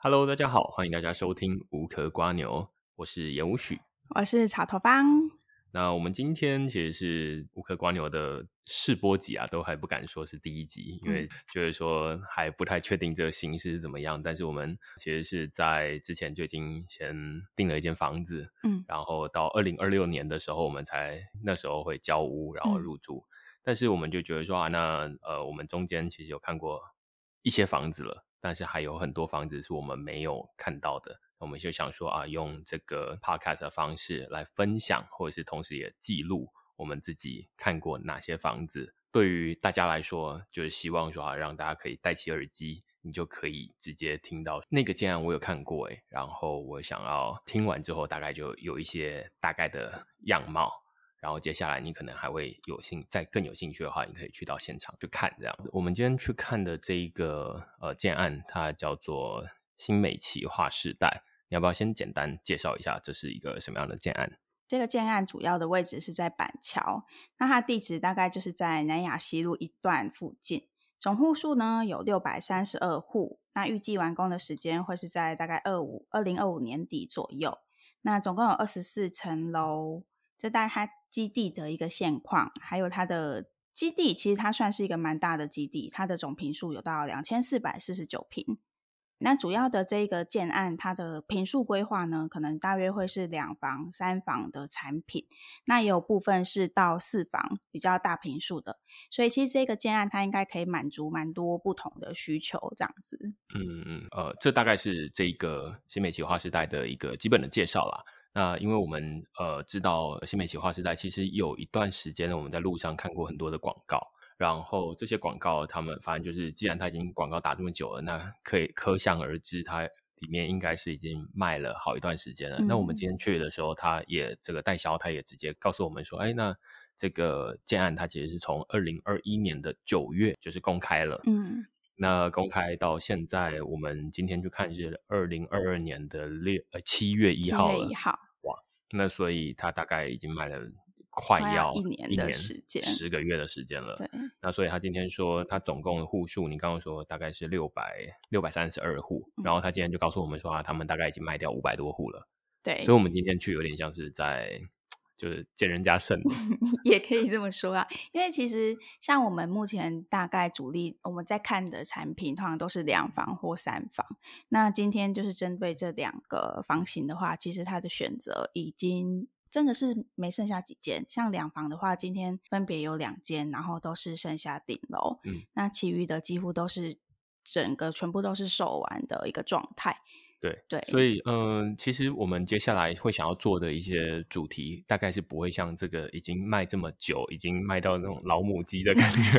Hello，大家好，欢迎大家收听无壳瓜牛，我是严无许，我是草头方。那我们今天其实是无壳瓜牛的试播集啊，都还不敢说是第一集，因为就是说还不太确定这个形式是怎么样。但是我们其实是在之前就已经先订了一间房子，嗯，然后到二零二六年的时候，我们才那时候会交屋，然后入住。嗯、但是我们就觉得说啊，那呃，我们中间其实有看过一些房子了。但是还有很多房子是我们没有看到的，我们就想说啊，用这个 podcast 的方式来分享，或者是同时也记录我们自己看过哪些房子。对于大家来说，就是希望说啊，让大家可以戴起耳机，你就可以直接听到那个建案我有看过诶，然后我想要听完之后，大概就有一些大概的样貌。然后接下来你可能还会有兴，再更有兴趣的话，你可以去到现场去看这样。我们今天去看的这一个呃建案，它叫做新美齐划世代。你要不要先简单介绍一下，这是一个什么样的建案？这个建案主要的位置是在板桥，那它地址大概就是在南雅西路一段附近。总户数呢有六百三十二户，那预计完工的时间会是在大概二五二零二五年底左右。那总共有二十四层楼。这大概它基地的一个现况，还有它的基地，其实它算是一个蛮大的基地，它的总坪数有到两千四百四十九坪。那主要的这个建案，它的坪数规划呢，可能大约会是两房、三房的产品，那也有部分是到四房比较大坪数的。所以其实这个建案它应该可以满足蛮多不同的需求，这样子。嗯嗯，呃，这大概是这个新美齐划时代的一个基本的介绍啦。那因为我们呃知道新媒体划时代，其实有一段时间呢，我们在路上看过很多的广告，然后这些广告他们反正就是，既然他已经广告打这么久了，那可以可想而知，它里面应该是已经卖了好一段时间了。嗯、那我们今天去的时候，他也这个代销，他也直接告诉我们说，哎，那这个建案它其实是从二零二一年的九月就是公开了，嗯。那公开到现在，我们今天去看是二零二二年的六呃七月一号了。七月一号，哇，那所以它大概已经卖了快要一年的时间，十个月的时间了。对，那所以他今天说他总共的户数，你刚刚说大概是六百六百三十二户，嗯，然后他今天就告诉我们说啊，他们大概已经卖掉五百多户了。对，所以我们今天去有点像是在。就是见人家胜，也可以这么说啊。因为其实像我们目前大概主力我们在看的产品，通常都是两房或三房。那今天就是针对这两个房型的话，其实它的选择已经真的是没剩下几间。像两房的话，今天分别有两间，然后都是剩下顶楼。嗯，那其余的几乎都是整个全部都是售完的一个状态。对对，所以嗯，其实我们接下来会想要做的一些主题，大概是不会像这个已经卖这么久，已经卖到那种老母鸡的感觉。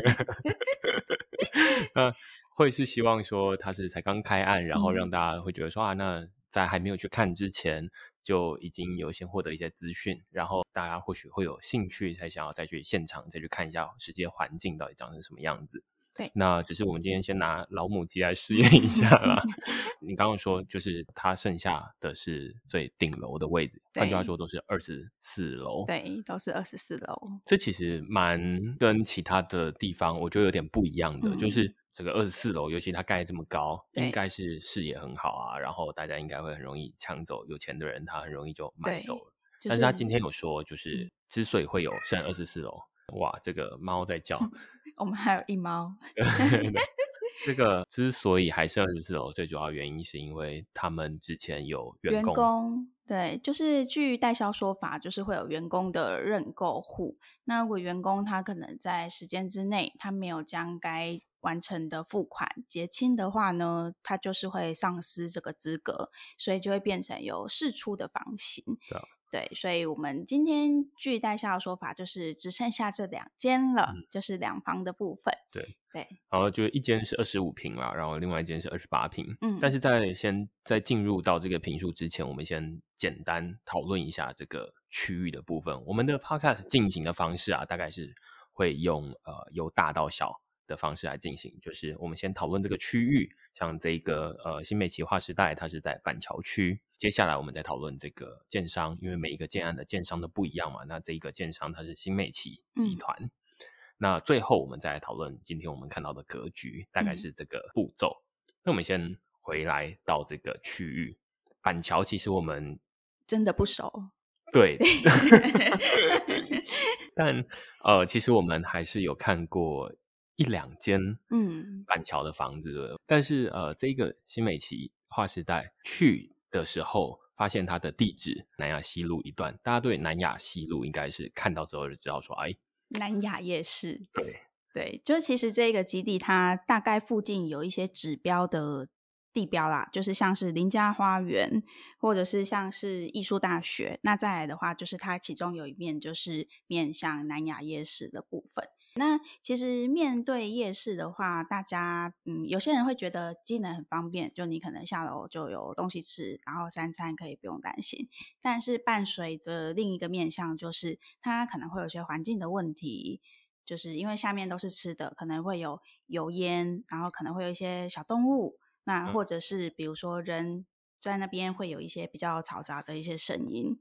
呃，会是希望说它是才刚开案，然后让大家会觉得说啊，那在还没有去看之前，就已经有先获得一些资讯，然后大家或许会有兴趣，才想要再去现场再去看一下实际环境到底长成什么样子。对，那只是我们今天先拿老母鸡来试验一下啦。你刚刚说，就是它剩下的是最顶楼的位置，换句话说，都是二十四楼。对，都是二十四楼。这其实蛮跟其他的地方，我觉得有点不一样的，嗯、就是这个二十四楼，尤其它盖这么高，应该是视野很好啊，然后大家应该会很容易抢走，有钱的人他很容易就买走了。就是、但是他今天有说，就是之所以会有剩二十四楼。哇，这个猫在叫。我们还有一猫。这个之所以还是二十四楼，最主要原因是因为他们之前有员工。员工对，就是据代销说法，就是会有员工的认购户。那如果员工他可能在时间之内，他没有将该完成的付款结清的话呢，他就是会丧失这个资格，所以就会变成有释出的房型。对啊。对，所以我们今天据代销的说法，就是只剩下这两间了，嗯、就是两房的部分。对对，然后就一间是二十五平啦，然后另外一间是二十八平。嗯，但是在先在进入到这个平数之前，我们先简单讨论一下这个区域的部分。我们的 podcast 进行的方式啊，大概是会用呃由大到小。的方式来进行，就是我们先讨论这个区域，像这个呃新美企划时代，它是在板桥区。接下来我们再讨论这个建商，因为每一个建案的建商都不一样嘛。那这一个建商它是新美齐集团。嗯、那最后我们再来讨论今天我们看到的格局，大概是这个步骤。嗯、那我们先回来到这个区域。板桥其实我们真的不熟，对，但呃，其实我们还是有看过一两间嗯板桥的房子，嗯、但是呃，这个新美琪划时代去的时候，发现它的地址南雅西路一段，大家对南雅西路应该是看到之后就知道说，哎，南雅夜市，对对，就其实这个基地它大概附近有一些指标的。地标啦，就是像是林家花园，或者是像是艺术大学。那再来的话，就是它其中有一面就是面向南雅夜市的部分。那其实面对夜市的话，大家嗯，有些人会觉得机能很方便，就你可能下楼就有东西吃，然后三餐可以不用担心。但是伴随着另一个面向，就是它可能会有些环境的问题，就是因为下面都是吃的，可能会有油烟，然后可能会有一些小动物。那或者是比如说人在那边会有一些比较嘈杂的一些声音，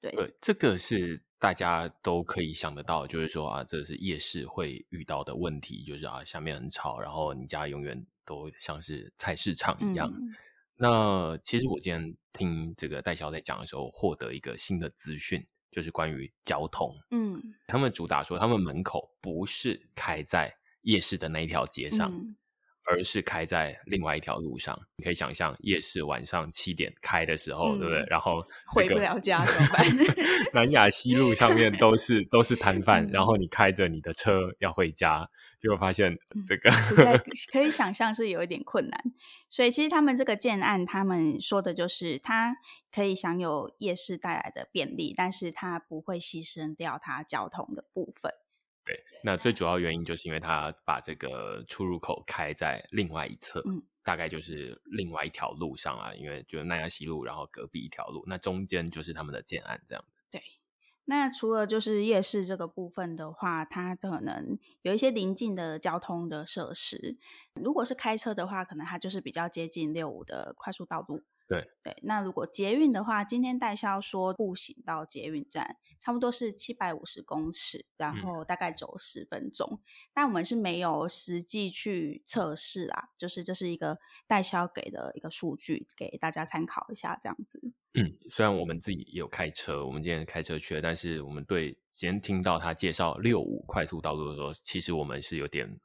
对对，这个是大家都可以想得到，就是说啊，这是夜市会遇到的问题，就是啊，下面很吵，然后你家永远都像是菜市场一样。嗯、那其实我今天听这个代销在讲的时候，获得一个新的资讯，就是关于交通。嗯，他们主打说，他们门口不是开在夜市的那一条街上。嗯而是开在另外一条路上，你可以想象夜市晚上七点开的时候，嗯、对不对？然后、这个、回不了家怎么办？南雅西路上面都是都是摊贩，嗯、然后你开着你的车要回家，结果发现这个、嗯、可以想象是有一点困难。所以其实他们这个建案，他们说的就是它可以享有夜市带来的便利，但是它不会牺牲掉它交通的部分。对，那最主要原因就是因为他把这个出入口开在另外一侧，嗯，大概就是另外一条路上啊，因为就是南雅西路，然后隔壁一条路，那中间就是他们的建案这样子。对，那除了就是夜市这个部分的话，它可能有一些临近的交通的设施。如果是开车的话，可能它就是比较接近六五的快速道路。对对，那如果捷运的话，今天代销说步行到捷运站差不多是七百五十公尺，然后大概走十分钟。嗯、但我们是没有实际去测试啊，就是这是一个代销给的一个数据，给大家参考一下这样子。嗯，虽然我们自己也有开车，我们今天开车去了，但是我们对今天听到他介绍六五快速道路的时候，其实我们是有点。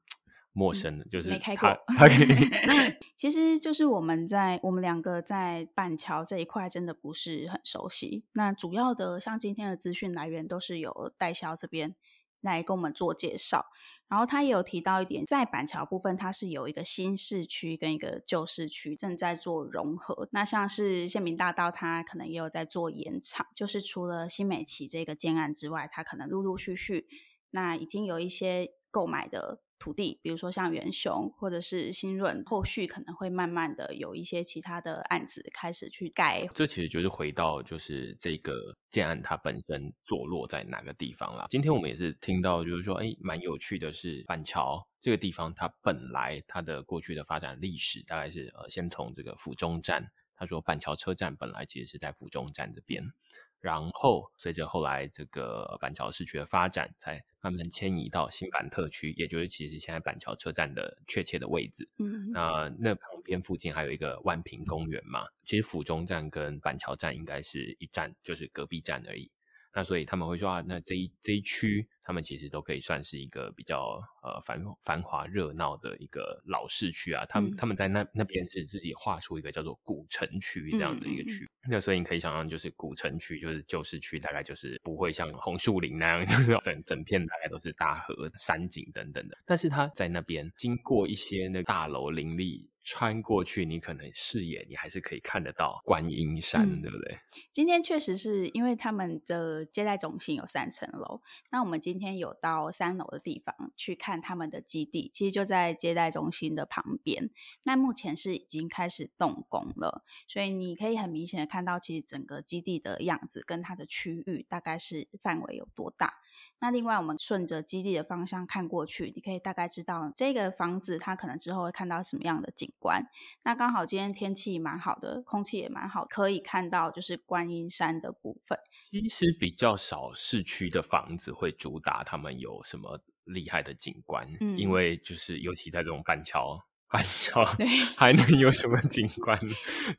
陌生的，嗯、就是他，没开过他给你 其实就是我们在我们两个在板桥这一块真的不是很熟悉。那主要的像今天的资讯来源都是由代销这边来跟我们做介绍。然后他也有提到一点，在板桥部分，它是有一个新市区跟一个旧市区正在做融合。那像是县民大道，它可能也有在做延长。就是除了新美琪这个建案之外，它可能陆陆续续那已经有一些购买的。土地，比如说像元雄或者是新润，后续可能会慢慢的有一些其他的案子开始去盖。这其实就是回到就是这个建案它本身坐落在哪个地方啦。今天我们也是听到，就是说，哎，蛮有趣的是板桥这个地方，它本来它的过去的发展历史大概是呃，先从这个府中站，他说板桥车站本来其实是在府中站这边。然后随着后来这个板桥市区的发展，才慢慢迁移到新板特区，也就是其实现在板桥车站的确切的位置。嗯，那那旁边附近还有一个万平公园嘛，其实府中站跟板桥站应该是一站，就是隔壁站而已。那所以他们会说啊，那这一这一区，他们其实都可以算是一个比较呃繁繁华热闹的一个老市区啊。他们、嗯、他们在那那边是自己画出一个叫做古城区这样的一个区。嗯、那所以你可以想象，就是古城区就是旧市区，大概就是不会像红树林那样，就是整整片大概都是大河山景等等的。但是他在那边经过一些那个大楼林立。穿过去，你可能视野你还是可以看得到观音山，嗯、对不对？今天确实是因为他们的接待中心有三层楼，那我们今天有到三楼的地方去看他们的基地，其实就在接待中心的旁边。那目前是已经开始动工了，所以你可以很明显的看到，其实整个基地的样子跟它的区域大概是范围有多大。那另外，我们顺着基地的方向看过去，你可以大概知道这个房子它可能之后会看到什么样的景观。那刚好今天天气蛮好的，空气也蛮好，可以看到就是观音山的部分。其实比较少市区的房子会主打他们有什么厉害的景观，嗯，因为就是尤其在这种板桥板桥 还能有什么景观？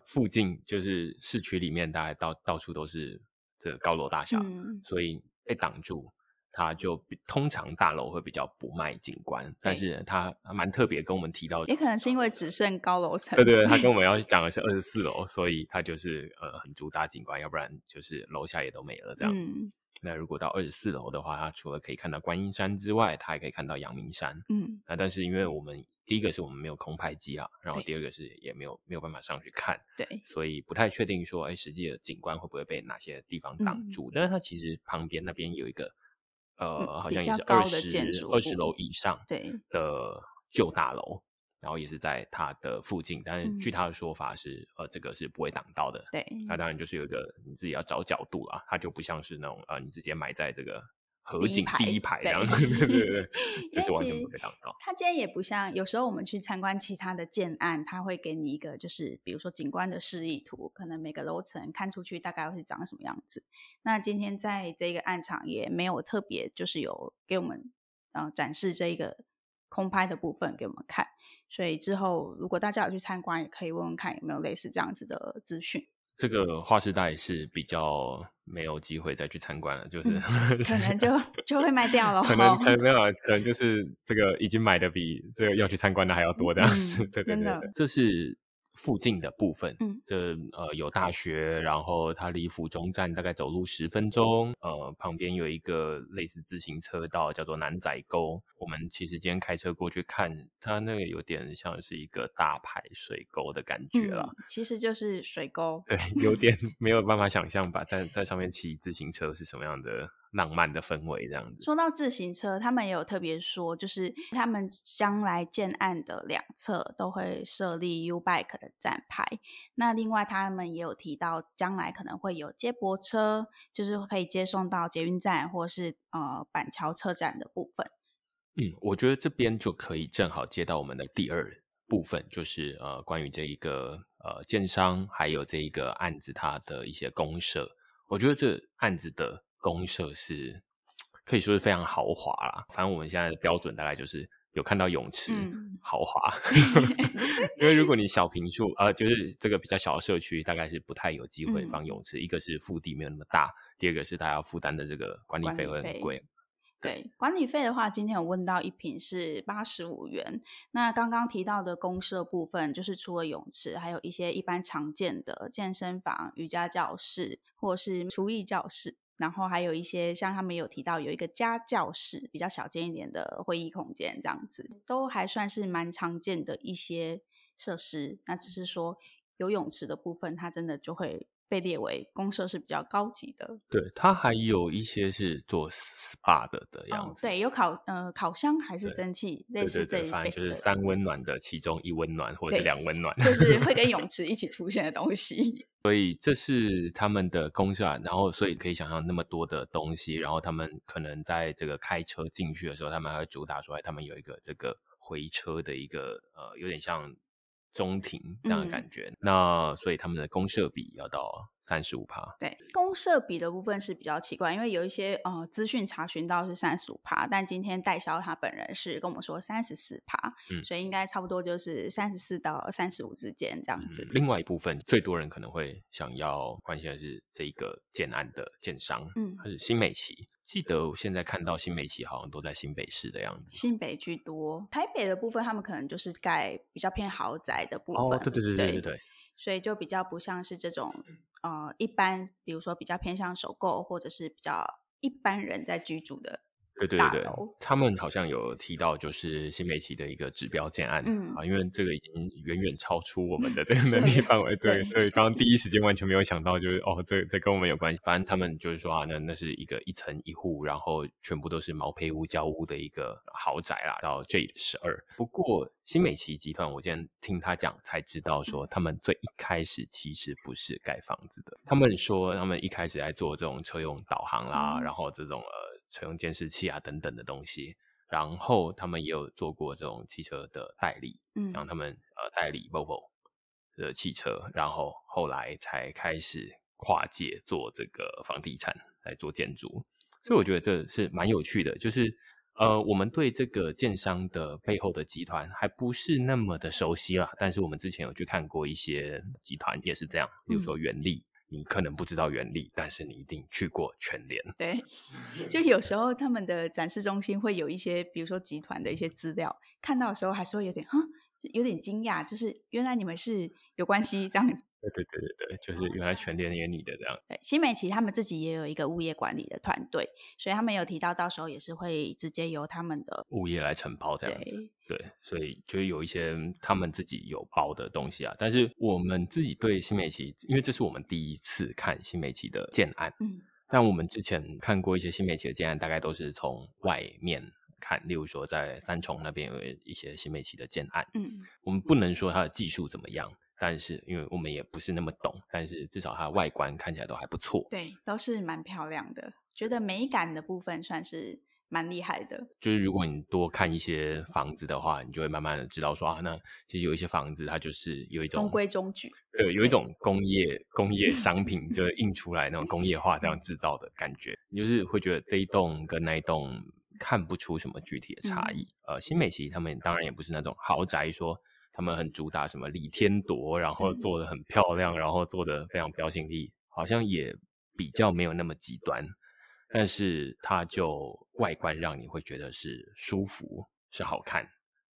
附近就是市区里面，大概到到处都是这个高楼大厦，嗯、所以被挡住，它就通常大楼会比较不卖景观。但是它蛮特别，跟我们提到，也可能是因为只剩高楼层。对对对，他跟我们要讲的是二十四楼，所以它就是呃很主打景观，要不然就是楼下也都没了这样子。嗯那如果到二十四楼的话，它除了可以看到观音山之外，它还可以看到阳明山。嗯，那但是因为我们第一个是我们没有空拍机啊，然后第二个是也没有没有办法上去看，对，所以不太确定说，哎，实际的景观会不会被哪些地方挡住？嗯、但是它其实旁边那边有一个，呃，好像也是二十二十楼以上对的旧大楼。然后也是在它的附近，但是据他的说法是，嗯、呃，这个是不会挡到的。对，那当然就是有一个你自己要找角度啦，它就不像是那种呃，你直接埋在这个河景第一排这样子，对对对，就是完全不会挡到。它今天也不像有时候我们去参观其他的建案，它会给你一个就是比如说景观的示意图，可能每个楼层看出去大概会是长什么样子。那今天在这个案场也没有特别就是有给我们呃展示这一个空拍的部分给我们看。所以之后，如果大家有去参观，也可以问问看有没有类似这样子的资讯。这个划时代是比较没有机会再去参观了，就是、嗯、可能就 就会卖掉了。可能可能没有，可能就是这个已经买的比这个要去参观的还要多这样子。对对对，这是。附近的部分，嗯，这呃有大学，然后它离府中站大概走路十分钟，呃，旁边有一个类似自行车道，叫做南仔沟。我们其实今天开车过去看，它那个有点像是一个大排水沟的感觉啦，嗯，其实就是水沟，对，有点没有办法想象吧，在在上面骑自行车是什么样的。浪漫的氛围这样子。说到自行车，他们也有特别说，就是他们将来建案的两侧都会设立 U Bike 的站牌。那另外他们也有提到，将来可能会有接驳车，就是可以接送到捷运站或是呃板桥车站的部分。嗯，我觉得这边就可以正好接到我们的第二部分，就是呃关于这一个呃建商还有这一个案子它的一些公社。我觉得这案子的。公社是可以说是非常豪华啦，反正我们现在的标准大概就是有看到泳池，嗯、豪华。因为如果你小平数，呃，就是这个比较小的社区，大概是不太有机会放泳池。嗯、一个是腹地没有那么大，第二个是大家要负担的这个管理费会很贵。对，管理费的话，今天有问到一瓶是八十五元。那刚刚提到的公社部分，就是除了泳池，还有一些一般常见的健身房、瑜伽教室，或是厨艺教室。然后还有一些像他们有提到有一个家教室，比较小间一点的会议空间，这样子都还算是蛮常见的一些设施。那只是说游泳池的部分，它真的就会。被列为公社是比较高级的，对，它还有一些是做 SPA 的的样子，哦、对，有烤呃烤箱还是蒸汽，类似这一类，反正就是三温暖的其中一温暖或者是两温暖，就 是会跟泳池一起出现的东西。所以这是他们的公社，然后所以可以想象那么多的东西，然后他们可能在这个开车进去的时候，他们还会主打出来，他们有一个这个回车的一个呃，有点像。中庭这样的感觉，嗯、那所以他们的公社比要到三十五趴。对，公社比的部分是比较奇怪，因为有一些呃资讯查询到是三十五趴，但今天代销他本人是跟我们说三十四趴，嗯，所以应该差不多就是三十四到三十五之间这样子，嗯。另外一部分最多人可能会想要关心的是这一个建案的建商，嗯，它是新美齐。记得我现在看到新美企好像都在新北市的样子，新北居多，台北的部分他们可能就是盖比较偏豪宅的部分，哦，对对对对对对，所以就比较不像是这种呃一般，比如说比较偏向首购或者是比较一般人在居住的。对对对对，他们好像有提到，就是新美琪的一个指标建案，嗯啊，因为这个已经远远超出我们的这个 能力范围，对，所以刚刚第一时间完全没有想到，就是哦，这这跟我们有关系。反正他们就是说啊，那那是一个一层一户，然后全部都是毛坯屋、交屋的一个豪宅啦，到 J 十二。不过新美琪集团，我今天听他讲才知道，说他们最一开始其实不是盖房子的，他们说他们一开始在做这种车用导航啦，嗯、然后这种呃。车用监视器啊等等的东西，然后他们也有做过这种汽车的代理，嗯，让他们呃代理 Volvo 的汽车，然后后来才开始跨界做这个房地产来做建筑，所以我觉得这是蛮有趣的，就是呃，我们对这个建商的背后的集团还不是那么的熟悉啦，但是我们之前有去看过一些集团也是这样，比如说元利。嗯你可能不知道原理，但是你一定去过全联。对，就有时候他们的展示中心会有一些，比如说集团的一些资料，看到的时候还是会有点哈。有点惊讶，就是原来你们是有关系这样子。对对对对对，就是原来全联也你的这样。对，新美琪他们自己也有一个物业管理的团队，所以他们有提到，到时候也是会直接由他们的物业来承包这样子。对，所以就有一些他们自己有包的东西啊。但是我们自己对新美琪，因为这是我们第一次看新美琪的建案，嗯，但我们之前看过一些新美琪的建案，大概都是从外面。看，例如说在三重那边有一些新美琪的建案，嗯，我们不能说它的技术怎么样，但是因为我们也不是那么懂，但是至少它外观看起来都还不错，对，都是蛮漂亮的，觉得美感的部分算是蛮厉害的。就是如果你多看一些房子的话，你就会慢慢的知道说啊，那其实有一些房子它就是有一种中规中矩，对，有一种工业工业商品 就是印出来那种工业化这样制造的感觉，你就是会觉得这一栋跟那一栋。看不出什么具体的差异。嗯、呃，新美琪他们当然也不是那种豪宅，说他们很主打什么李天铎，然后做的很漂亮，嗯、然后做的非常标新立异，好像也比较没有那么极端。但是它就外观让你会觉得是舒服，是好看，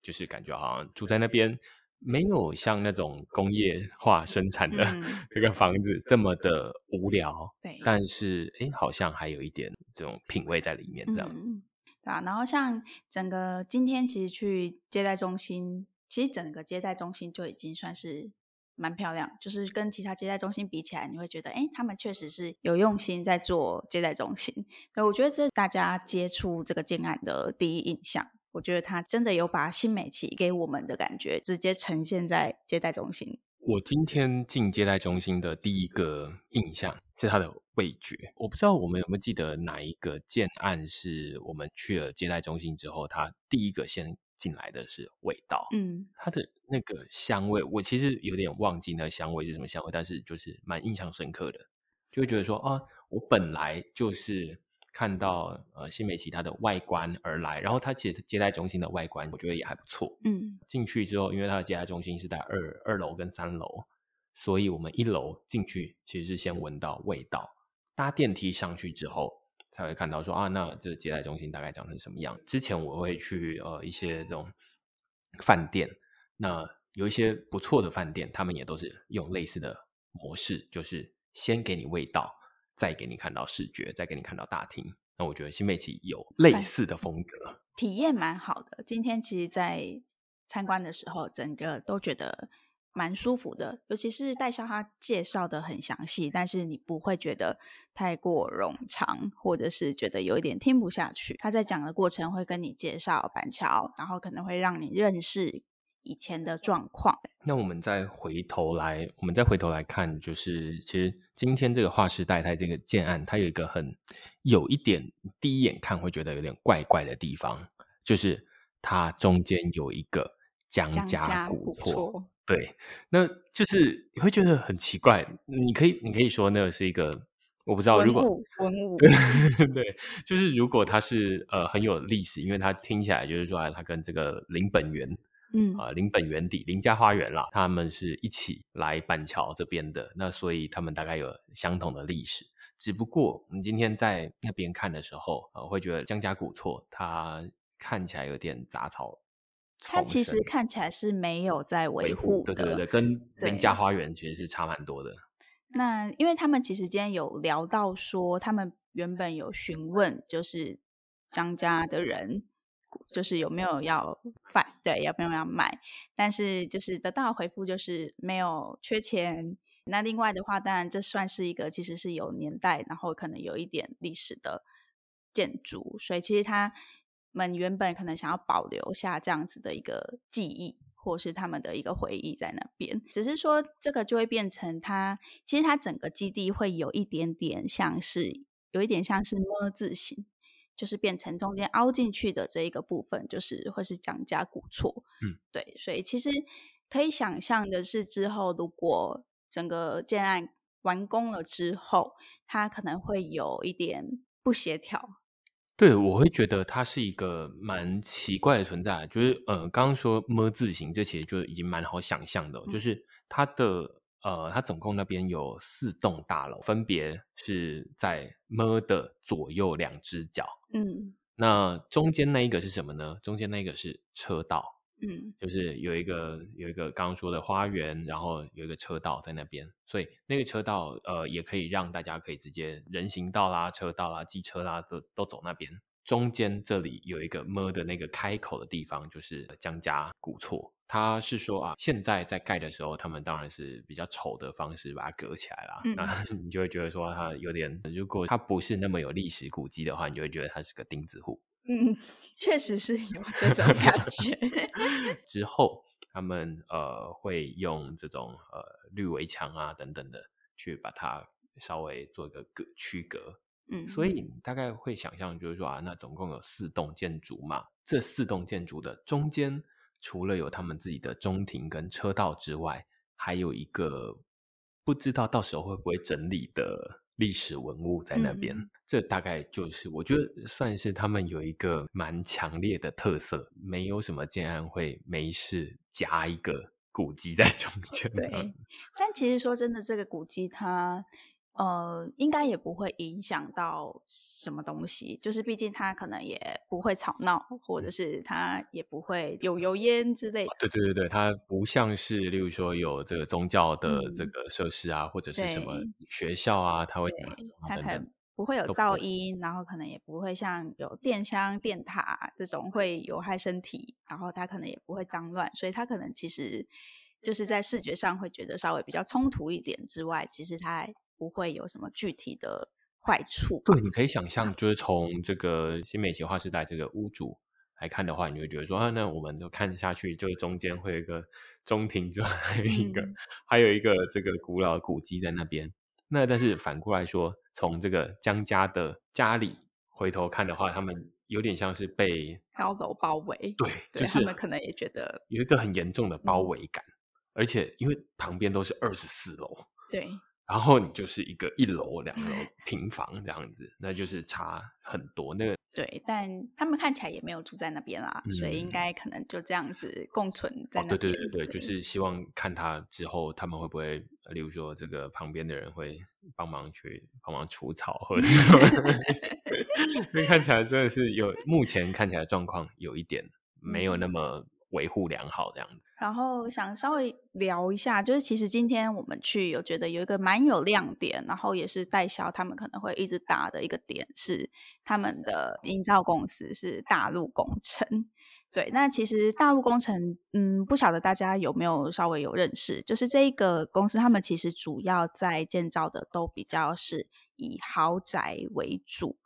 就是感觉好像住在那边没有像那种工业化生产的 这个房子这么的无聊。对、嗯，但是哎，好像还有一点这种品味在里面，这样子。嗯啊，然后像整个今天其实去接待中心，其实整个接待中心就已经算是蛮漂亮，就是跟其他接待中心比起来，你会觉得，哎，他们确实是有用心在做接待中心。所以我觉得这是大家接触这个建案的第一印象，我觉得他真的有把新美齐给我们的感觉直接呈现在接待中心。我今天进接待中心的第一个印象是它的味觉。我不知道我们有没有记得哪一个建案是我们去了接待中心之后，他第一个先进来的是味道。嗯，它的那个香味，我其实有点忘记那个香味是什么香味，但是就是蛮印象深刻的，就会觉得说啊，我本来就是。看到呃新美琪它的外观而来，然后它其实接待中心的外观我觉得也还不错。嗯，进去之后，因为它的接待中心是在二二楼跟三楼，所以我们一楼进去其实是先闻到味道，搭电梯上去之后才会看到说啊，那这接待中心大概长成什么样？之前我会去呃一些这种饭店，那有一些不错的饭店，他们也都是用类似的模式，就是先给你味道。再给你看到视觉，再给你看到大厅，那我觉得新美琪有类似的风格，体验蛮好的。今天其实，在参观的时候，整个都觉得蛮舒服的，尤其是代销他介绍的很详细，但是你不会觉得太过冗长，或者是觉得有一点听不下去。他在讲的过程会跟你介绍板桥，然后可能会让你认识。以前的状况，那我们再回头来，我们再回头来看，就是其实今天这个划世代它这个建案，它有一个很有一点第一眼看会觉得有点怪怪的地方，就是它中间有一个江家古厝，对，那就是你会觉得很奇怪，你可以你可以说那个是一个我不知道，如果文物对，对，就是如果它是呃很有历史，因为它听起来就是说它跟这个林本源。嗯啊，林本源邸林家花园啦，他们是一起来板桥这边的，那所以他们大概有相同的历史。只不过我们今天在那边看的时候，呃，会觉得江家古厝它看起来有点杂草，它其实看起来是没有在维护的，对对对，跟林家花园其实是差蛮多的。那因为他们其实今天有聊到说，他们原本有询问，就是张家的人。就是有没有要卖，对，要不要要卖？但是就是得到的回复就是没有缺钱。那另外的话，当然这算是一个其实是有年代，然后可能有一点历史的建筑，所以其实他们原本可能想要保留下这样子的一个记忆，或是他们的一个回忆在那边。只是说这个就会变成它，其实它整个基地会有一点点像是，有一点像是么字形。就是变成中间凹进去的这一个部分，就是会是蒋家古厝。嗯，对，所以其实可以想象的是，之后如果整个建案完工了之后，它可能会有一点不协调。对，我会觉得它是一个蛮奇怪的存在，就是呃，刚刚说么字形，这其实就已经蛮好想象的，嗯、就是它的呃，它总共那边有四栋大楼，分别是在么的左右两只脚，嗯，那中间那一个是什么呢？中间那个是车道。嗯，就是有一个有一个刚刚说的花园，然后有一个车道在那边，所以那个车道呃也可以让大家可以直接人行道啦、车道啦、机车啦都都走那边。中间这里有一个么的那个开口的地方，就是江家古厝。他是说啊，现在在盖的时候，他们当然是比较丑的方式把它隔起来了。嗯、那 你就会觉得说它有点，如果它不是那么有历史古迹的话，你就会觉得它是个钉子户。嗯，确实是有这种 感觉。之后他们呃会用这种呃绿围墙啊等等的去把它稍微做一个隔区隔。嗯，所以你大概会想象就是说啊，那总共有四栋建筑嘛，这四栋建筑的中间除了有他们自己的中庭跟车道之外，还有一个不知道到时候会不会整理的。历史文物在那边，嗯、这大概就是我觉得算是他们有一个蛮强烈的特色，没有什么建安会没事加一个古迹在中 间。对，但其实说真的，这个古迹它。呃，应该也不会影响到什么东西，就是毕竟它可能也不会吵闹，或者是它也不会有油烟之类的。对对对对，它不像是，例如说有这个宗教的这个设施啊，嗯、或者是什么学校啊，它会它可能不会有噪音，然后可能也不会像有电箱、电塔这种会有害身体，然后它可能也不会脏乱，所以它可能其实就是在视觉上会觉得稍微比较冲突一点之外，其实它。不会有什么具体的坏处。对，你可以想象，就是从这个新美奇划时代这个屋主来看的话，你会觉得说，啊，那我们都看下去，就是中间会有一个中庭，就 还有一个，嗯、还有一个这个古老的古迹在那边。那但是反过来说，从这个江家的家里回头看的话，他们有点像是被高楼包围。对，对就是他们可能也觉得有一个很严重的包围感，嗯、而且因为旁边都是二十四楼。对。然后你就是一个一楼、两楼 平房这样子，那就是差很多。那个对，但他们看起来也没有住在那边啦，嗯、所以应该可能就这样子共存在那边。哦、对对对对，对就是希望看他之后他们会不会，例如说这个旁边的人会帮忙去帮忙除草，或者什么。因为看起来真的是有，目前看起来状况有一点没有那么。维护良好这样子，然后想稍微聊一下，就是其实今天我们去，有觉得有一个蛮有亮点，然后也是代销他们可能会一直打的一个点是他们的营造公司是大陆工程。对，那其实大陆工程，嗯，不晓得大家有没有稍微有认识，就是这一个公司，他们其实主要在建造的都比较是以豪宅为主。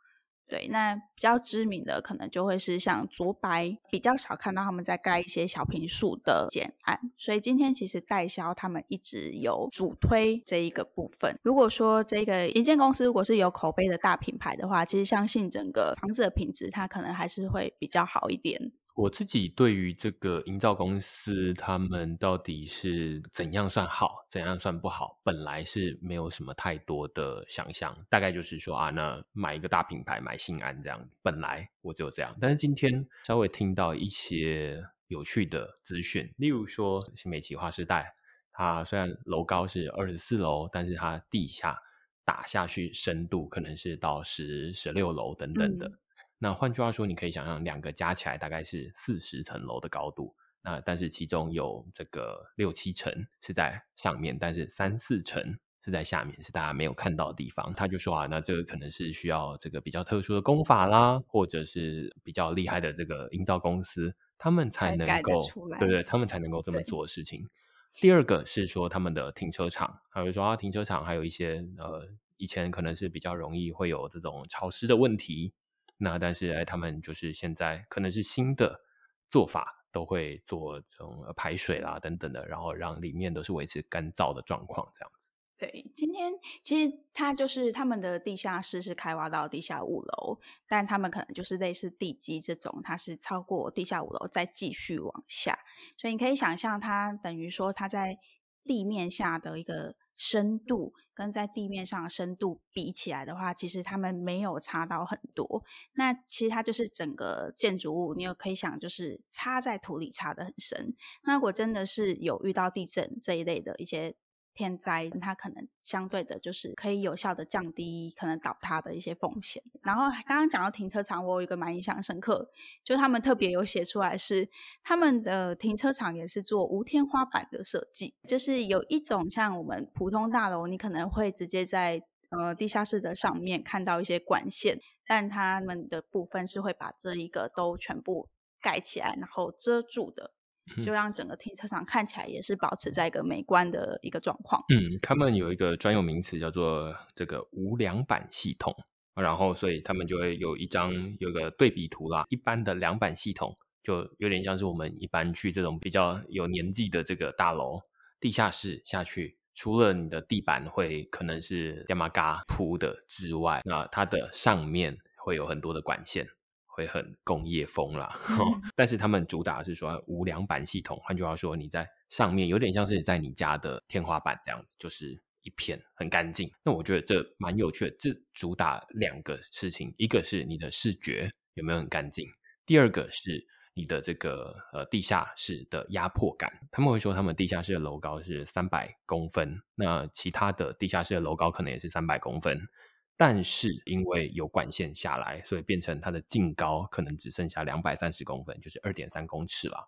对，那比较知名的可能就会是像卓白，比较少看到他们在盖一些小平数的简案，所以今天其实代销他们一直有主推这一个部分。如果说这个一建公司如果是有口碑的大品牌的话，其实相信整个房子的品质它可能还是会比较好一点。我自己对于这个营造公司，他们到底是怎样算好，怎样算不好，本来是没有什么太多的想象，大概就是说啊，那买一个大品牌，买新安这样，本来我只有这样。但是今天稍微听到一些有趣的资讯，例如说新美企划时代，它虽然楼高是二十四楼，但是它地下打下去深度可能是到十、十六楼等等的。那换句话说，你可以想象两个加起来大概是四十层楼的高度。那但是其中有这个六七层是在上面，但是三四层是在下面，是大家没有看到的地方。他就说啊，那这个可能是需要这个比较特殊的功法啦，或者是比较厉害的这个营造公司，他们才能够，对对，他们才能够这么做的事情。第二个是说他们的停车场，还有说啊，停车场还有一些呃，以前可能是比较容易会有这种潮湿的问题。那但是哎，他们就是现在可能是新的做法，都会做这种排水啦等等的，然后让里面都是维持干燥的状况，这样子。对，今天其实它就是他们的地下室是开挖到地下五楼，但他们可能就是类似地基这种，它是超过地下五楼再继续往下，所以你可以想象，它等于说它在地面下的一个深度，跟在地面上深度比起来的话，其实他们没有差到很多。那其实它就是整个建筑物，你又可以想，就是插在土里插的很深。那如果真的是有遇到地震这一类的一些。天灾，它可能相对的，就是可以有效的降低可能倒塌的一些风险。然后刚刚讲到停车场，我有一个蛮印象深刻，就他们特别有写出来是他们的停车场也是做无天花板的设计，就是有一种像我们普通大楼，你可能会直接在呃地下室的上面看到一些管线，但他们的部分是会把这一个都全部盖起来，然后遮住的。就让整个停车场看起来也是保持在一个美观的一个状况。嗯，他们有一个专有名词叫做这个无梁板系统，然后所以他们就会有一张有一个对比图啦。一般的梁板系统就有点像是我们一般去这种比较有年纪的这个大楼地下室下去，除了你的地板会可能是电马嘎铺的之外，那它的上面会有很多的管线。会很工业风啦，嗯、但是他们主打的是说无梁板系统，换句话说，你在上面有点像是在你家的天花板这样子，就是一片很干净。那我觉得这蛮有趣的，这主打两个事情，一个是你的视觉有没有很干净，第二个是你的这个呃地下室的压迫感。他们会说他们地下室的楼高是三百公分，那其他的地下室的楼高可能也是三百公分。但是因为有管线下来，所以变成它的净高可能只剩下两百三十公分，就是二点三公尺了。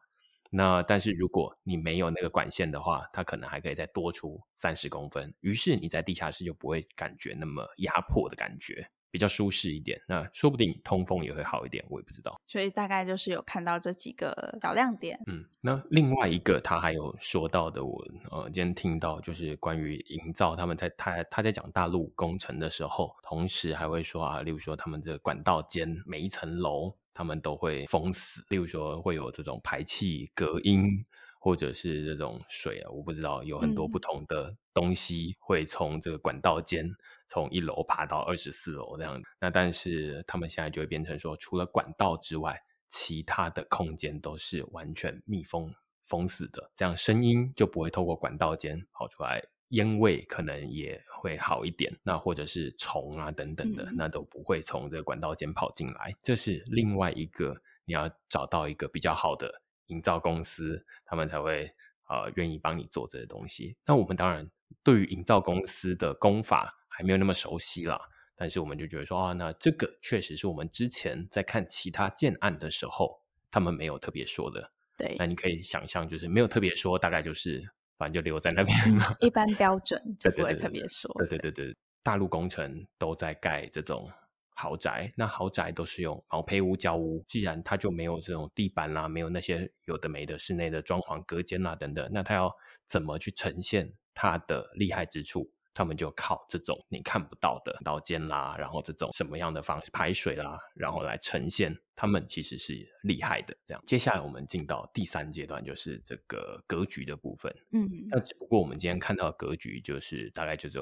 那但是如果你没有那个管线的话，它可能还可以再多出三十公分。于是你在地下室就不会感觉那么压迫的感觉。比较舒适一点，那说不定通风也会好一点，我也不知道。所以大概就是有看到这几个小亮点。嗯，那另外一个他还有说到的我，我呃今天听到就是关于营造，他们在他他在讲大陆工程的时候，同时还会说啊，例如说他们这个管道间每一层楼他们都会封死，例如说会有这种排气隔音。或者是这种水啊，我不知道，有很多不同的东西会从这个管道间从一楼爬到二十四楼这样。那但是他们现在就会变成说，除了管道之外，其他的空间都是完全密封封死的，这样声音就不会透过管道间跑出来，烟味可能也会好一点。那或者是虫啊等等的，那都不会从这个管道间跑进来。这是另外一个你要找到一个比较好的。营造公司，他们才会呃愿意帮你做这些东西。那我们当然对于营造公司的工法还没有那么熟悉啦，但是我们就觉得说啊，那这个确实是我们之前在看其他建案的时候，他们没有特别说的。对，那你可以想象，就是没有特别说，大概就是反正就留在那边嘛。一般标准 就不会特别说。对对对对，大陆工程都在盖这种。豪宅，那豪宅都是用毛坯屋、胶屋，既然它就没有这种地板啦、啊，没有那些有的没的室内的装潢、隔间啦、啊、等等，那它要怎么去呈现它的厉害之处？他们就靠这种你看不到的刀尖啦，然后这种什么样的方式排水啦，然后来呈现他们其实是厉害的。这样，接下来我们进到第三阶段，就是这个格局的部分。嗯，那只不过我们今天看到的格局就是大概就这。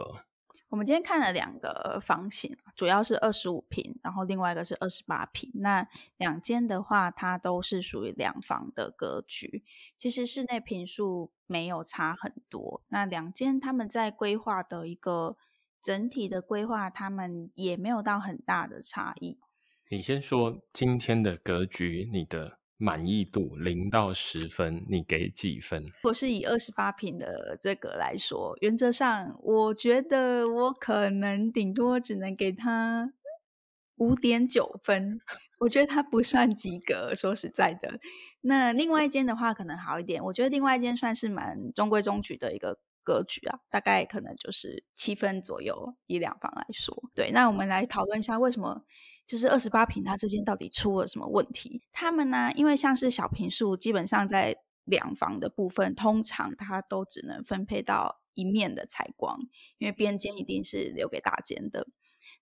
我们今天看了两个房型，主要是二十五平，然后另外一个是二十八平。那两间的话，它都是属于两房的格局，其实室内坪数没有差很多。那两间他们在规划的一个整体的规划，他们也没有到很大的差异。你先说今天的格局，你的。满意度零到十分，你给几分？如果是以二十八平的这个来说，原则上我觉得我可能顶多只能给他五点九分。我觉得他不算及格，说实在的。那另外一间的话可能好一点，我觉得另外一间算是蛮中规中矩的一个格局啊，大概可能就是七分左右，以两房来说。对，那我们来讨论一下为什么。就是二十八平，它之间到底出了什么问题？他们呢？因为像是小平数，基本上在两房的部分，通常它都只能分配到一面的采光，因为边间一定是留给大间的。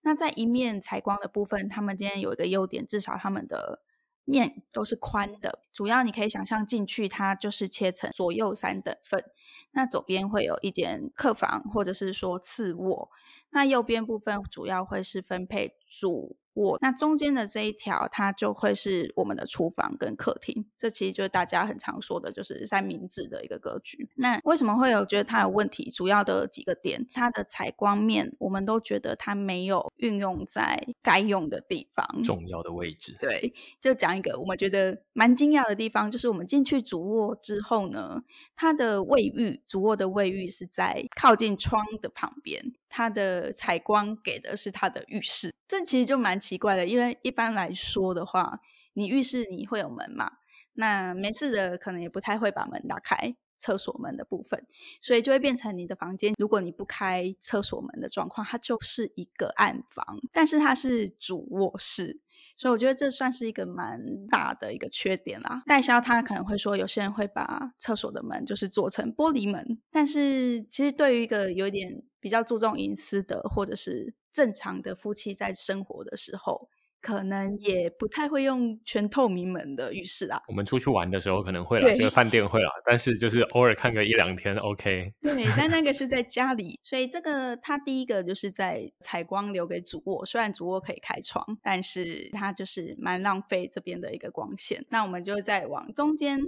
那在一面采光的部分，他们今天有一个优点，至少他们的面都是宽的。主要你可以想象进去，它就是切成左右三等份。那左边会有一间客房，或者是说次卧。那右边部分主要会是分配主卧，那中间的这一条它就会是我们的厨房跟客厅。这其实就是大家很常说的，就是三明治的一个格局。那为什么会有觉得它有问题？主要的几个点，它的采光面，我们都觉得它没有运用在该用的地方，重要的位置。对，就讲一个我们觉得蛮惊讶的地方，就是我们进去主卧之后呢，它的卫浴，主卧的卫浴是在靠近窗的旁边。它的采光给的是它的浴室，这其实就蛮奇怪的，因为一般来说的话，你浴室你会有门嘛，那没事的可能也不太会把门打开，厕所门的部分，所以就会变成你的房间，如果你不开厕所门的状况，它就是一个暗房，但是它是主卧室。所以我觉得这算是一个蛮大的一个缺点啦。代销他可能会说，有些人会把厕所的门就是做成玻璃门，但是其实对于一个有点比较注重隐私的，或者是正常的夫妻在生活的时候。可能也不太会用全透明门的浴室啊。我们出去玩的时候可能会啦，这个饭店会啦，但是就是偶尔看个一两天，OK。对，但那个是在 家里，所以这个它第一个就是在采光留给主卧，虽然主卧可以开窗，但是它就是蛮浪费这边的一个光线。那我们就再往中间，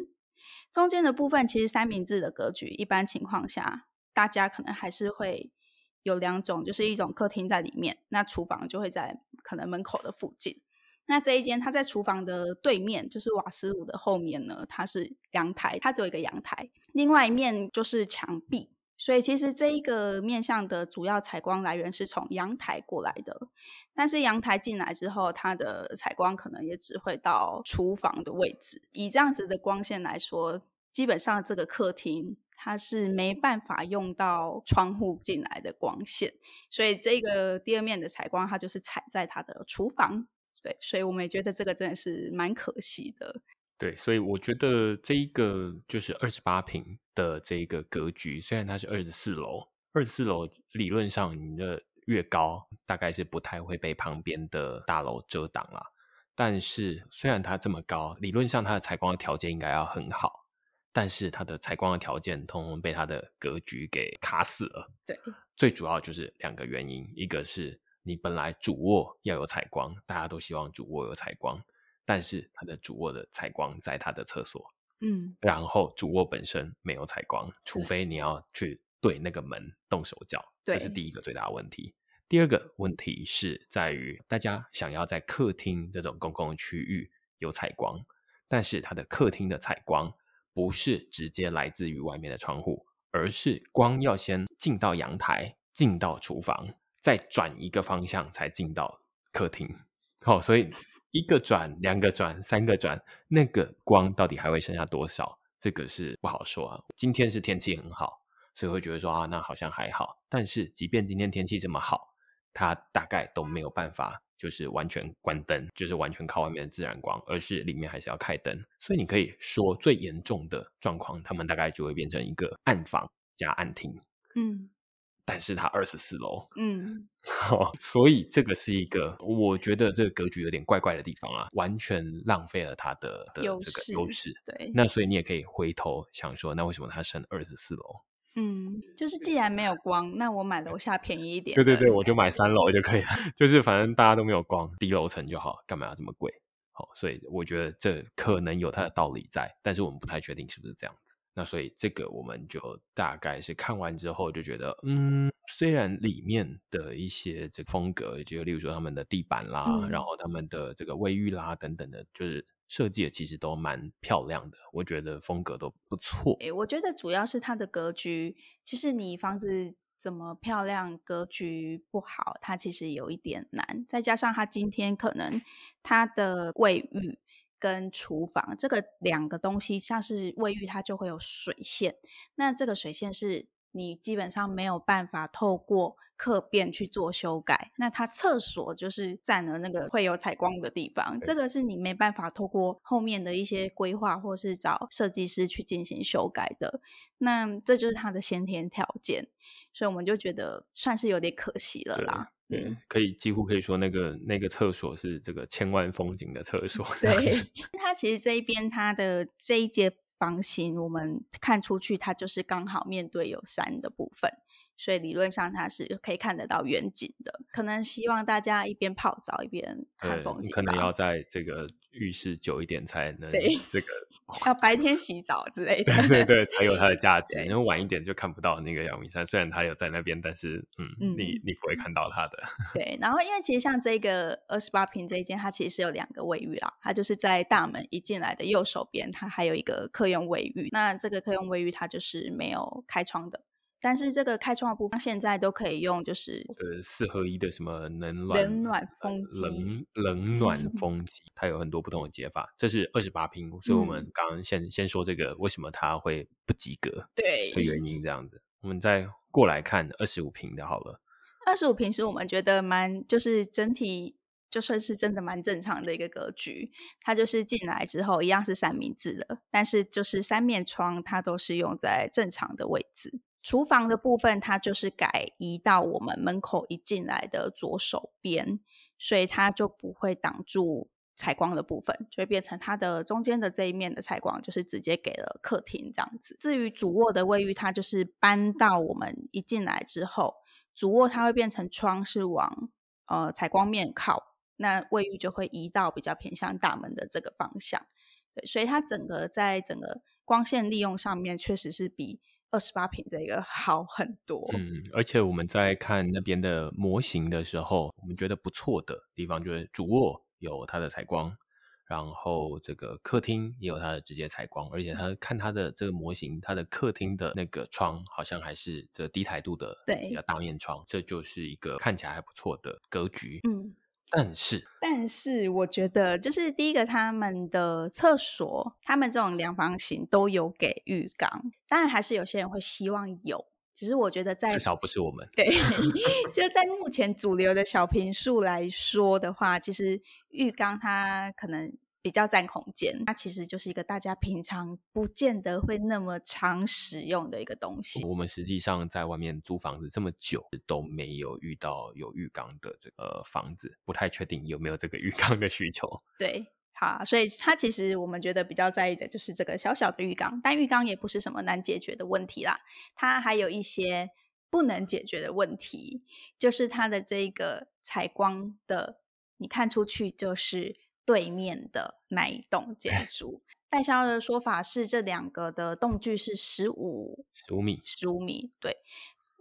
中间的部分其实三明治的格局，一般情况下大家可能还是会。有两种，就是一种客厅在里面，那厨房就会在可能门口的附近。那这一间它在厨房的对面，就是瓦斯炉的后面呢，它是阳台，它只有一个阳台，另外一面就是墙壁。所以其实这一个面向的主要采光来源是从阳台过来的，但是阳台进来之后，它的采光可能也只会到厨房的位置。以这样子的光线来说，基本上这个客厅。它是没办法用到窗户进来的光线，所以这个第二面的采光，它就是采在它的厨房。对，所以我们也觉得这个真的是蛮可惜的。对，所以我觉得这一个就是二十八平的这一个格局，虽然它是二十四楼，二十四楼理论上你的越高，大概是不太会被旁边的大楼遮挡啦。但是虽然它这么高，理论上它的采光条件应该要很好。但是它的采光的条件通通被它的格局给卡死了。对，最主要就是两个原因，一个是你本来主卧要有采光，大家都希望主卧有采光，但是它的主卧的采光在它的厕所，嗯，然后主卧本身没有采光，除非你要去对那个门动手脚，这是第一个最大的问题。第二个问题是在于大家想要在客厅这种公共区域有采光，但是它的客厅的采光。不是直接来自于外面的窗户，而是光要先进到阳台，进到厨房，再转一个方向才进到客厅。好、哦，所以一个转、两个转、三个转，那个光到底还会剩下多少？这个是不好说啊。今天是天气很好，所以会觉得说啊，那好像还好。但是即便今天天气这么好，它大概都没有办法。就是完全关灯，就是完全靠外面的自然光，而是里面还是要开灯。所以你可以说，最严重的状况，他们大概就会变成一个暗房加暗厅。嗯，但是它二十四楼，嗯，所以这个是一个我觉得这个格局有点怪怪的地方啊，完全浪费了它的的这个优势。对，那所以你也可以回头想说，那为什么它升二十四楼？嗯，就是既然没有光，那我买楼下便宜一点。对对对，我就买三楼就可以了。就是反正大家都没有光，低楼层就好，干嘛要这么贵？好，所以我觉得这可能有它的道理在，但是我们不太确定是不是这样子。那所以这个我们就大概是看完之后就觉得，嗯，虽然里面的一些这个风格，就例如说他们的地板啦，嗯、然后他们的这个卫浴啦等等的，就是。设计的其实都蛮漂亮的，我觉得风格都不错。诶，我觉得主要是它的格局。其实你房子怎么漂亮，格局不好，它其实有一点难。再加上它今天可能它的卫浴跟厨房这个两个东西，像是卫浴它就会有水线，那这个水线是。你基本上没有办法透过客变去做修改，那它厕所就是占了那个会有采光的地方，这个是你没办法透过后面的一些规划或是找设计师去进行修改的，那这就是它的先天条件，所以我们就觉得算是有点可惜了啦。对，对，可以几乎可以说那个那个厕所是这个千万风景的厕所。对，它其实这一边它的这一节。房型，我们看出去，它就是刚好面对有山的部分，所以理论上它是可以看得到远景的。可能希望大家一边泡澡一边看风景。可能要在这个浴室久一点才能对这个，要白天洗澡之类的，对对 对，才有它的价值。因为晚一点就看不到那个阳明山，虽然它有在那边，但是嗯，嗯你你不会看到它的。对，然后因为其实像这个二十八平这一间，它其实是有两个卫浴啦，它就是在大门一进来的右手边，它还有一个客用卫浴。那这个客用卫浴它就是没有开窗的。但是这个开窗的部分，现在都可以用，就是呃四合一的什么冷暖冷暖风机，冷冷 暖风机，它有很多不同的解法。这是二十八平，所以我们刚刚先、嗯、先说这个为什么它会不及格，对的原因这样子。我们再过来看二十五平的好了。二十五平是我们觉得蛮，就是整体就算是真的蛮正常的一个格局。它就是进来之后一样是三明治的，但是就是三面窗它都是用在正常的位置。厨房的部分，它就是改移到我们门口一进来的左手边，所以它就不会挡住采光的部分，就会变成它的中间的这一面的采光，就是直接给了客厅这样子。至于主卧的卫浴，它就是搬到我们一进来之后，主卧它会变成窗是往呃采光面靠，那卫浴就会移到比较偏向大门的这个方向。对，所以它整个在整个光线利用上面，确实是比。二十八平这个好很多，嗯，而且我们在看那边的模型的时候，我们觉得不错的地方就是主卧有它的采光，然后这个客厅也有它的直接采光，而且它看它的这个模型，它的客厅的那个窗好像还是这低台度的，对，比较。大面窗，这就是一个看起来还不错的格局，嗯。但是，但是我觉得，就是第一个，他们的厕所，他们这种两房型都有给浴缸，当然还是有些人会希望有，只是我觉得在至少不是我们，对，就在目前主流的小平数来说的话，其实浴缸它可能。比较占空间，它其实就是一个大家平常不见得会那么常使用的一个东西。我们实际上在外面租房子这么久都没有遇到有浴缸的这个房子，不太确定有没有这个浴缸的需求。对，好，所以它其实我们觉得比较在意的就是这个小小的浴缸，但浴缸也不是什么难解决的问题啦。它还有一些不能解决的问题，就是它的这个采光的，你看出去就是。对面的那一栋建 筑，代销的说法是这两个的栋距是十五十五米，十五米。对，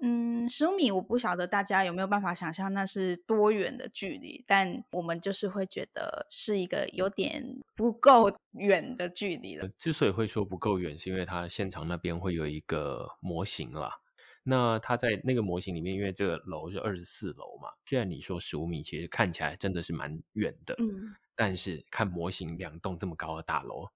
嗯，十五米，我不晓得大家有没有办法想象那是多远的距离，但我们就是会觉得是一个有点不够远的距离了。之所以会说不够远，是因为它现场那边会有一个模型啦。那它在那个模型里面，因为这个楼是二十四楼嘛，既然你说十五米，其实看起来真的是蛮远的。嗯。但是看模型，两栋这么高的大楼，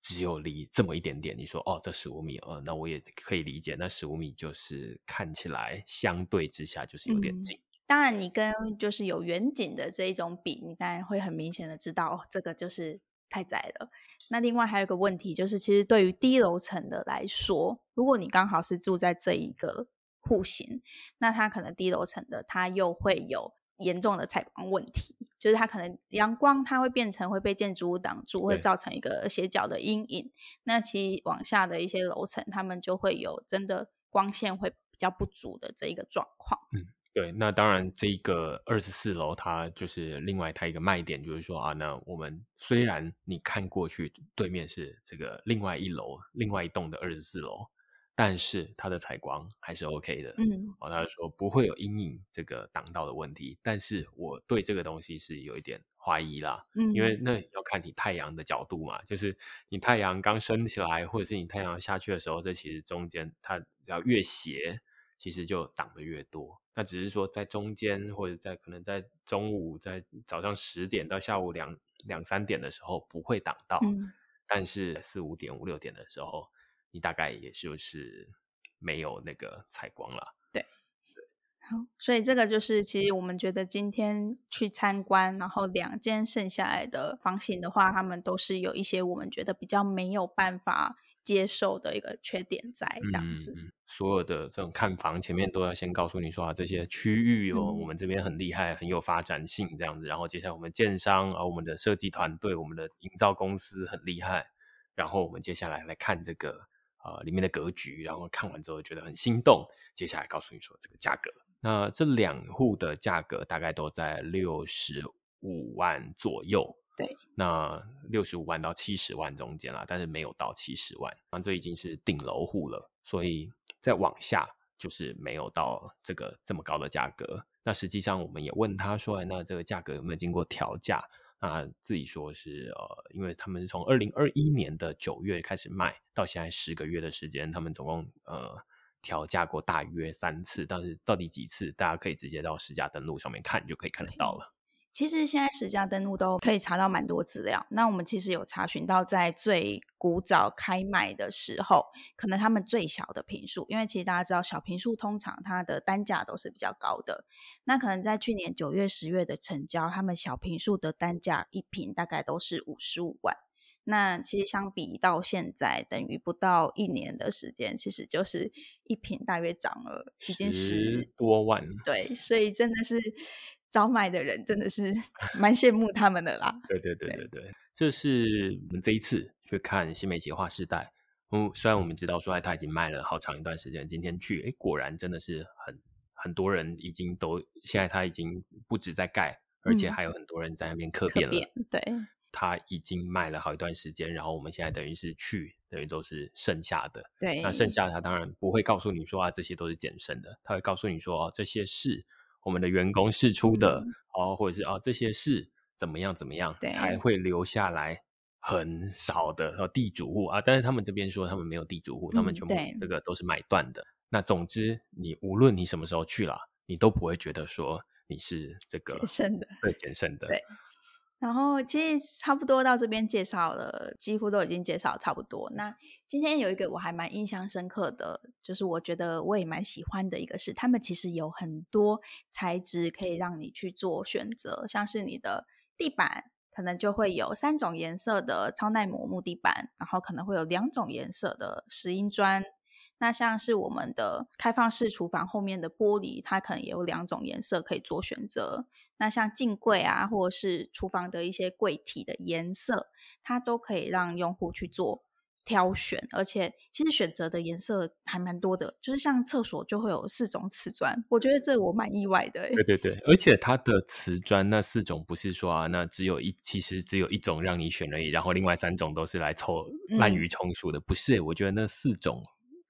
只有离这么一点点。你说哦，这十五米，呃，那我也可以理解。那十五米就是看起来相对之下就是有点近。嗯，当然，你跟就是有远景的这一种比，你当然会很明显的知道，哦，这个就是太窄了。那另外还有一个问题就是，其实对于低楼层的来说，如果你刚好是住在这一个户型，那它可能低楼层的它又会有。严重的采光问题，就是它可能阳光它会变成会被建筑物挡住，会造成一个斜角的阴影。那其实往下的一些楼层，他们就会有真的光线会比较不足的这一个状况。嗯，对。那当然，这一个二十四楼它就是另外它一个卖点，就是说啊，那我们虽然你看过去对面是这个另外一楼、另外一栋的二十四楼。但是它的采光还是 OK 的，嗯，哦，他说不会有阴影这个挡到的问题。但是我对这个东西是有一点怀疑啦，嗯，因为那要看你太阳的角度嘛，就是你太阳刚升起来，或者是你太阳下去的时候，这其实中间它只要越斜，其实就挡的越多。那只是说在中间或者在可能在中午，在早上十点到下午两两三点的时候不会挡到，嗯，但是四五点五六点的时候。你大概也就是没有那个采光了，对，对，好，所以这个就是其实我们觉得今天去参观，然后两间剩下来的房型的话，他们都是有一些我们觉得比较没有办法接受的一个缺点在这样子。嗯，所有的这种看房前面都要先告诉你说啊，这些区域哦，嗯，我们这边很厉害，很有发展性这样子。然后接下来我们建商啊，我们的设计团队，我们的营造公司很厉害。然后我们接下来来看这个。呃里面的格局，然后看完之后觉得很心动，接下来告诉你说这个价格。那这两户的价格大概都在六十五万左右。对，那六十五万到七十万中间啦，但是没有到七十万，那这已经是顶楼户了，所以再往下就是没有到这个这么高的价格。那实际上我们也问他说，那这个价格有没有经过调价？那自己说是呃，因为他们是从二零二一年的九月开始卖，到现在十个月的时间，他们总共呃调价过大约三次，但是到底几次，大家可以直接到实价登录上面看，就可以看得到了。其实现在实价登录都可以查到蛮多资料。那我们其实有查询到，在最古早开卖的时候，可能他们最小的坪数，因为其实大家知道小坪数通常它的单价都是比较高的。那可能在去年九月、十月的成交，他们小坪数的单价一坪大概都是五十五万。那其实相比到现在，等于不到一年的时间，其实就是一坪大约涨了已经十多万。对，所以真的是。早买的人真的是 蛮羡慕他们的啦。对对对对对，这是我们这一次去看新美齐划世代。嗯，虽然我们知道说他已经卖了好长一段时间，今天去，哎，果然真的是很很多人已经都现在他已经不止在盖，而且还有很多人在那边客变了。嗯、对，他已经卖了好一段时间，然后我们现在等于是去，等于都是剩下的。对，那剩下的他当然不会告诉你说啊，这些都是减剩的，他会告诉你说哦，这些是。我们的员工试出的、嗯、哦，或者是哦，这些事怎么样怎么样才会留下来很少的哦，地主户啊，但是他们这边说他们没有地主户，他们全部这个都是买断的。那总之，你无论你什么时候去了，你都不会觉得说你是这个减剩的，对，减剩的。对。然后其实差不多到这边介绍了，几乎都已经介绍差不多。那今天有一个我还蛮印象深刻的，就是我觉得我也蛮喜欢的一个是，他们其实有很多材质可以让你去做选择，像是你的地板可能就会有三种颜色的超耐磨木地板，然后可能会有两种颜色的石英砖。那像是我们的开放式厨房后面的玻璃，它可能也有两种颜色可以做选择。那像镜柜啊，或者是厨房的一些柜体的颜色，它都可以让用户去做挑选。而且其实选择的颜色还蛮多的，就是像厕所就会有四种瓷砖，我觉得这我蛮意外的欸。对对对，而且它的瓷砖那四种不是说啊，那只有一其实只有一种让你选而已，然后另外三种都是来凑滥竽充数的，嗯、不是欸？我觉得那四种。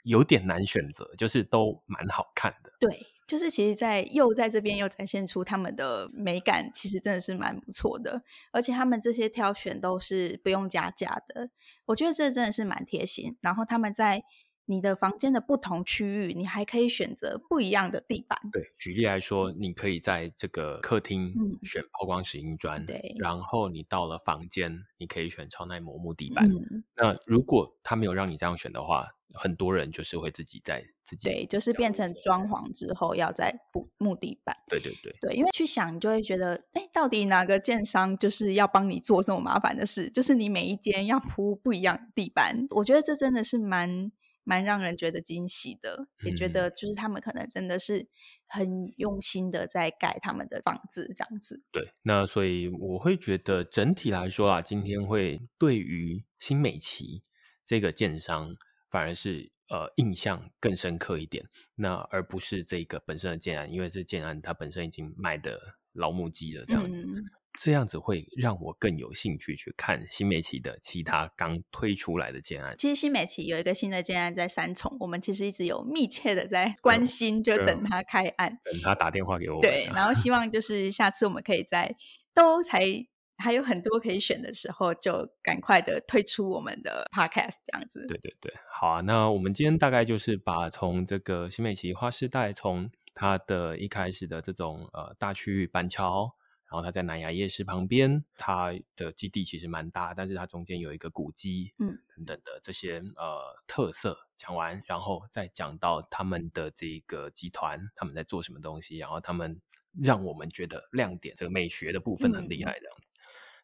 有点难选择，就是都蛮好看的。对，就是其实在，又在这边又展现出他们的美感，其实真的是蛮不错的。而且他们这些挑选都是不用加价的，我觉得这真的是蛮贴心。然后他们在你的房间的不同区域，你还可以选择不一样的地板。对，举例来说，你可以在这个客厅选抛光石英砖，对、嗯。然后你到了房间，你可以选超耐磨木地板。嗯、那如果他没有让你这样选的话，很多人就是会自己在自己对，就是变成装潢之后要再补木地板。对对对对，因为去想你就会觉得，哎，到底哪个建商就是要帮你做这么麻烦的事？就是你每一间要铺不一样的地板。我觉得这真的是蛮蛮让人觉得惊喜的，也觉得就是他们可能真的是很用心的在盖他们的房子这样子。对，那所以我会觉得整体来说啊，今天会对于新美琪这个建商。反而是呃印象更深刻一点，那而不是这个本身的建安，因为这建安它本身已经卖的老母鸡了，这样子，嗯，这样子会让我更有兴趣去看新美琪的其他刚推出来的建案。其实新美琪有一个新的建案在三重，我们其实一直有密切的在关心，就等他开案，等他打电话给我。对，然后希望就是下次我们可以在都才。还有很多可以选的时候，就赶快的推出我们的 podcast 这样子。对对对，好啊。那我们今天大概就是把从这个新美琪花世代，从它的一开始的这种呃大区域板桥，然后它在南雅夜市旁边，它的基地其实蛮大，但是它中间有一个古迹，嗯，等等的这些呃特色讲完，然后再讲到他们的这个集团他们在做什么东西，然后他们让我们觉得亮点这个美学的部分很厉害的。嗯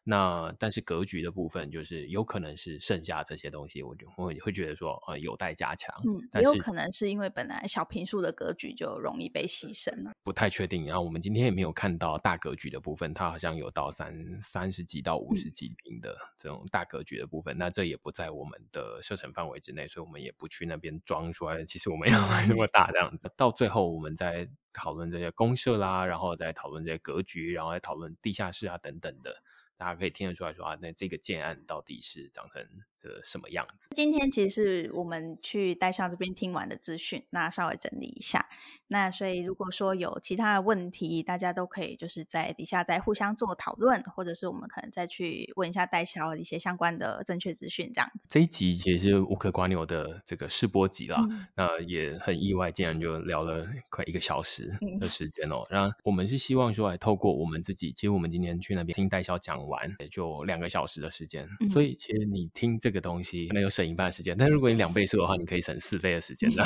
那但是格局的部分，就是有可能是剩下这些东西，我就我会觉得说，呃，有待加强。嗯，也有可能是因为本来小平数的格局就容易被牺牲了，不太确定。然后我们今天也没有看到大格局的部分，它好像有到三三十几到五十几平的这种大格局的部分，嗯、那这也不在我们的射程范围之内，所以我们也不去那边装出来。其实我们要那么大这样子，到最后我们再讨论这些公社啦，然后再讨论这些格局，然后再讨论地下室啊等等的。大家可以听得出来说啊，那这个建案到底是长成这什么样子？今天其实是我们去代销这边听完的资讯，那稍微整理一下。那所以如果说有其他的问题，大家都可以就是在底下再互相做讨论，或者是我们可能再去问一下代销一些相关的正确资讯这样子。这一集其实是无壳蜗牛的这个试播集啦，嗯、那也很意外，竟然就聊了快一个小时的时间哦。然后、嗯、我们是希望说，来透过我们自己，其实我们今天去那边听代销讲。玩也就两个小时的时间，嗯、所以其实你听这个东西可能有省一半的时间，但如果你两倍速的话，你可以省四倍的时间的，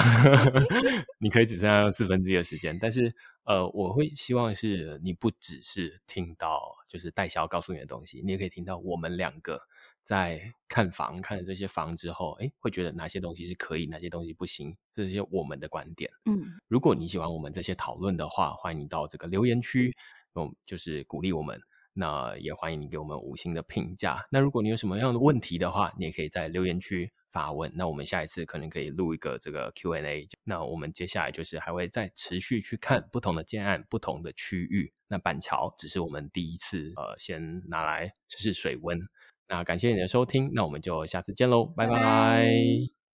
你可以只剩下四分之一的时间。但是呃，我会希望是你不只是听到就是代销告诉你的东西，你也可以听到我们两个在看房看了这些房之后，哎，会觉得哪些东西是可以，哪些东西不行，这些我们的观点。嗯，如果你喜欢我们这些讨论的话，欢迎你到这个留言区，嗯，就是鼓励我们。那也欢迎你给我们五星的评价。那如果你有什么样的问题的话，你也可以在留言区发问。那我们下一次可能可以录一个这个 Q&A。那我们接下来就是还会再持续去看不同的建案、不同的区域。那板桥只是我们第一次，呃，先拿来试试水温。那感谢你的收听，那我们就下次见喽，拜拜。拜拜。